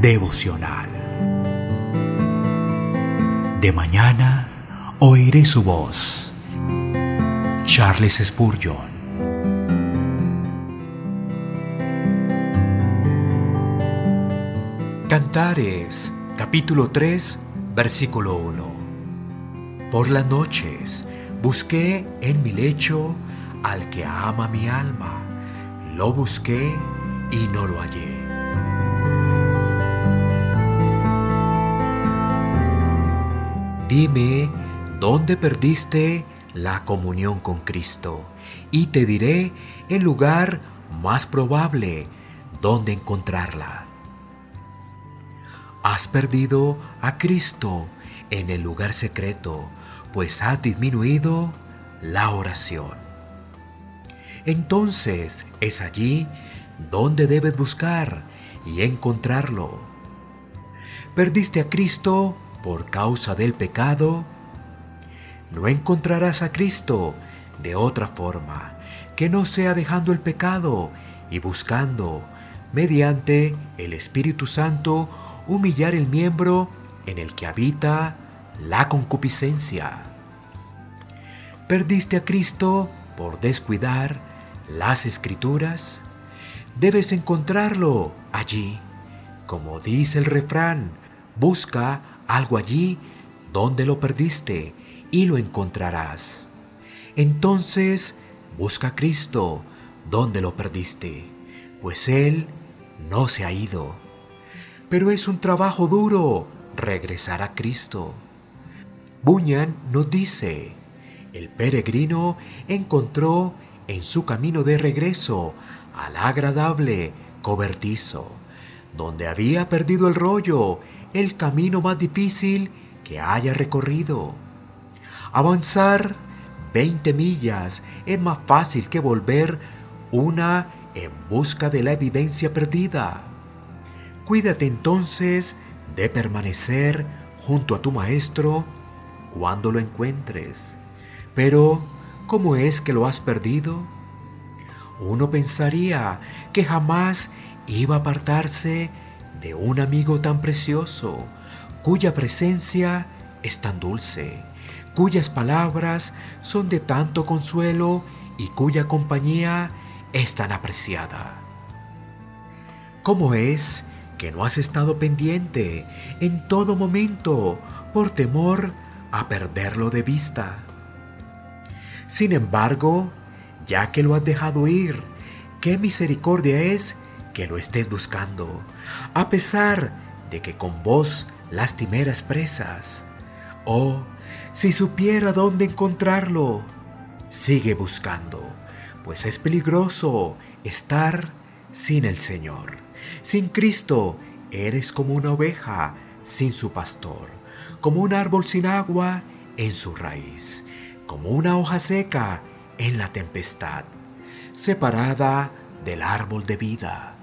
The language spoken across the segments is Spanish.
devocional. De mañana oiré su voz. Charles Spurgeon. Cantares, capítulo 3, versículo 1. Por las noches busqué en mi lecho al que ama mi alma. Lo busqué y no lo hallé. Dime dónde perdiste la comunión con Cristo y te diré el lugar más probable donde encontrarla. Has perdido a Cristo en el lugar secreto, pues has disminuido la oración. Entonces es allí donde debes buscar y encontrarlo. Perdiste a Cristo por causa del pecado, no encontrarás a Cristo de otra forma que no sea dejando el pecado y buscando, mediante el Espíritu Santo, humillar el miembro en el que habita la concupiscencia. Perdiste a Cristo por descuidar las escrituras. Debes encontrarlo allí. Como dice el refrán, busca algo allí donde lo perdiste y lo encontrarás. Entonces busca a Cristo donde lo perdiste, pues Él no se ha ido. Pero es un trabajo duro regresar a Cristo. Bunyan nos dice, el peregrino encontró en su camino de regreso al agradable cobertizo, donde había perdido el rollo el camino más difícil que haya recorrido. Avanzar 20 millas es más fácil que volver una en busca de la evidencia perdida. Cuídate entonces de permanecer junto a tu maestro cuando lo encuentres. Pero, ¿cómo es que lo has perdido? Uno pensaría que jamás iba a apartarse de un amigo tan precioso, cuya presencia es tan dulce, cuyas palabras son de tanto consuelo y cuya compañía es tan apreciada. ¿Cómo es que no has estado pendiente en todo momento por temor a perderlo de vista? Sin embargo, ya que lo has dejado ir, qué misericordia es que lo estés buscando, a pesar de que con vos lastimeras presas. Oh, si supiera dónde encontrarlo, sigue buscando, pues es peligroso estar sin el Señor. Sin Cristo eres como una oveja sin su pastor, como un árbol sin agua en su raíz, como una hoja seca en la tempestad, separada del árbol de vida.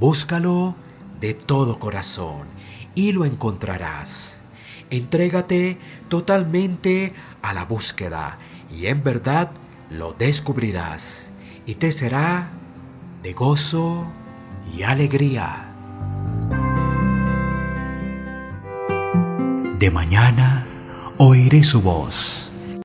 Búscalo de todo corazón y lo encontrarás. Entrégate totalmente a la búsqueda y en verdad lo descubrirás y te será de gozo y alegría. De mañana oiré su voz